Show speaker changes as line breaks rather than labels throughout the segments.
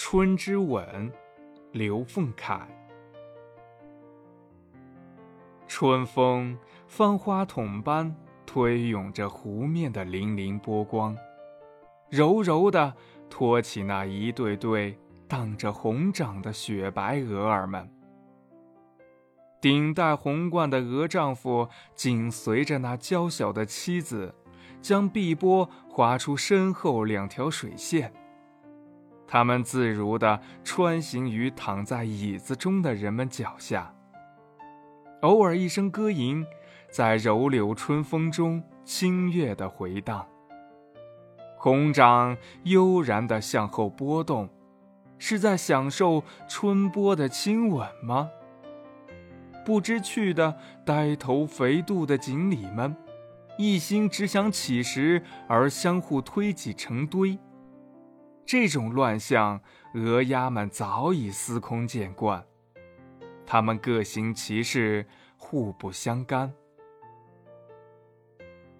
春之吻》，刘凤凯。春风翻花筒般推涌着湖面的粼粼波光，柔柔的托起那一对对荡着红掌的雪白鹅儿们。顶戴红冠的鹅丈夫紧随着那娇小的妻子，将碧波划出身后两条水线。他们自如地穿行于躺在椅子中的人们脚下。偶尔一声歌吟，在柔柳春风中清悦地回荡。红掌悠然地向后拨动，是在享受春波的亲吻吗？不知趣的呆头肥肚的锦鲤们，一心只想起时而相互推挤成堆。这种乱象，鹅鸭们早已司空见惯。它们各行其事，互不相干，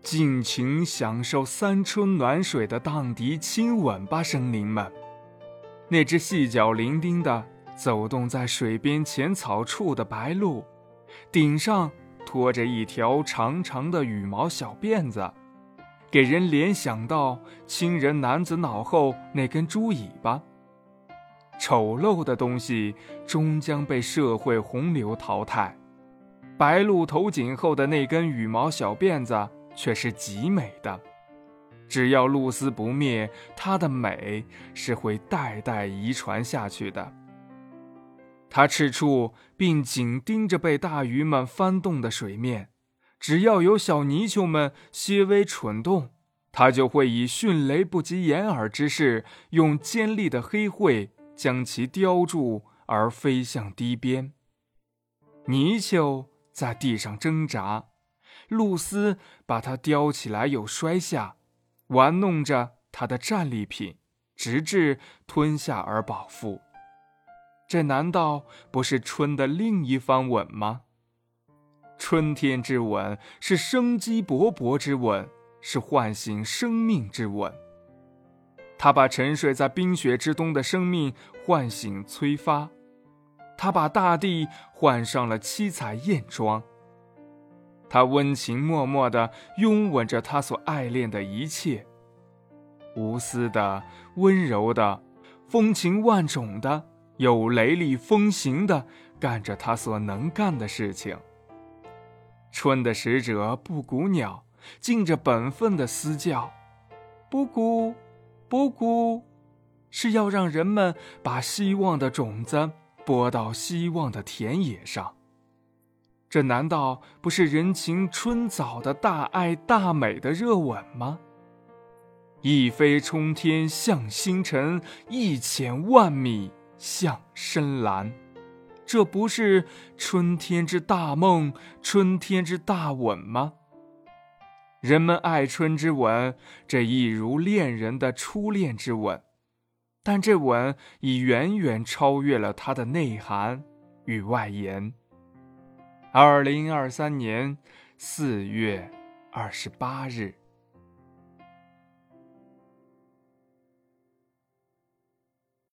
尽情享受三春暖水的荡涤亲吻吧，生灵们！那只细脚伶仃的走动在水边浅草处的白鹭。顶上拖着一条长长的羽毛小辫子，给人联想到亲人男子脑后那根猪尾巴。丑陋的东西终将被社会洪流淘汰，白鹭头颈后的那根羽毛小辫子却是极美的。只要露丝不灭，它的美是会代代遗传下去的。它赤处，并紧盯着被大鱼们翻动的水面。只要有小泥鳅们些微蠢动，它就会以迅雷不及掩耳之势，用尖利的黑喙将其叼住，而飞向堤边。泥鳅在地上挣扎，露丝把它叼起来又摔下，玩弄着它的战利品，直至吞下而饱腹。这难道不是春的另一番吻吗？春天之吻是生机勃勃之吻，是唤醒生命之吻。它把沉睡在冰雪之冬的生命唤醒催发，它把大地换上了七彩艳妆。它温情脉脉地拥吻着他所爱恋的一切，无私的、温柔的、风情万种的。有雷厉风行的干着他所能干的事情。春的使者布谷鸟尽着本分的嘶叫，布谷，布谷，是要让人们把希望的种子播到希望的田野上。这难道不是人情春早的大爱大美的热吻吗？一飞冲天向星辰，一潜万米。向深蓝，这不是春天之大梦，春天之大吻吗？人们爱春之吻，这一如恋人的初恋之吻，但这吻已远远超越了它的内涵与外延。二零二三年四月二十八日。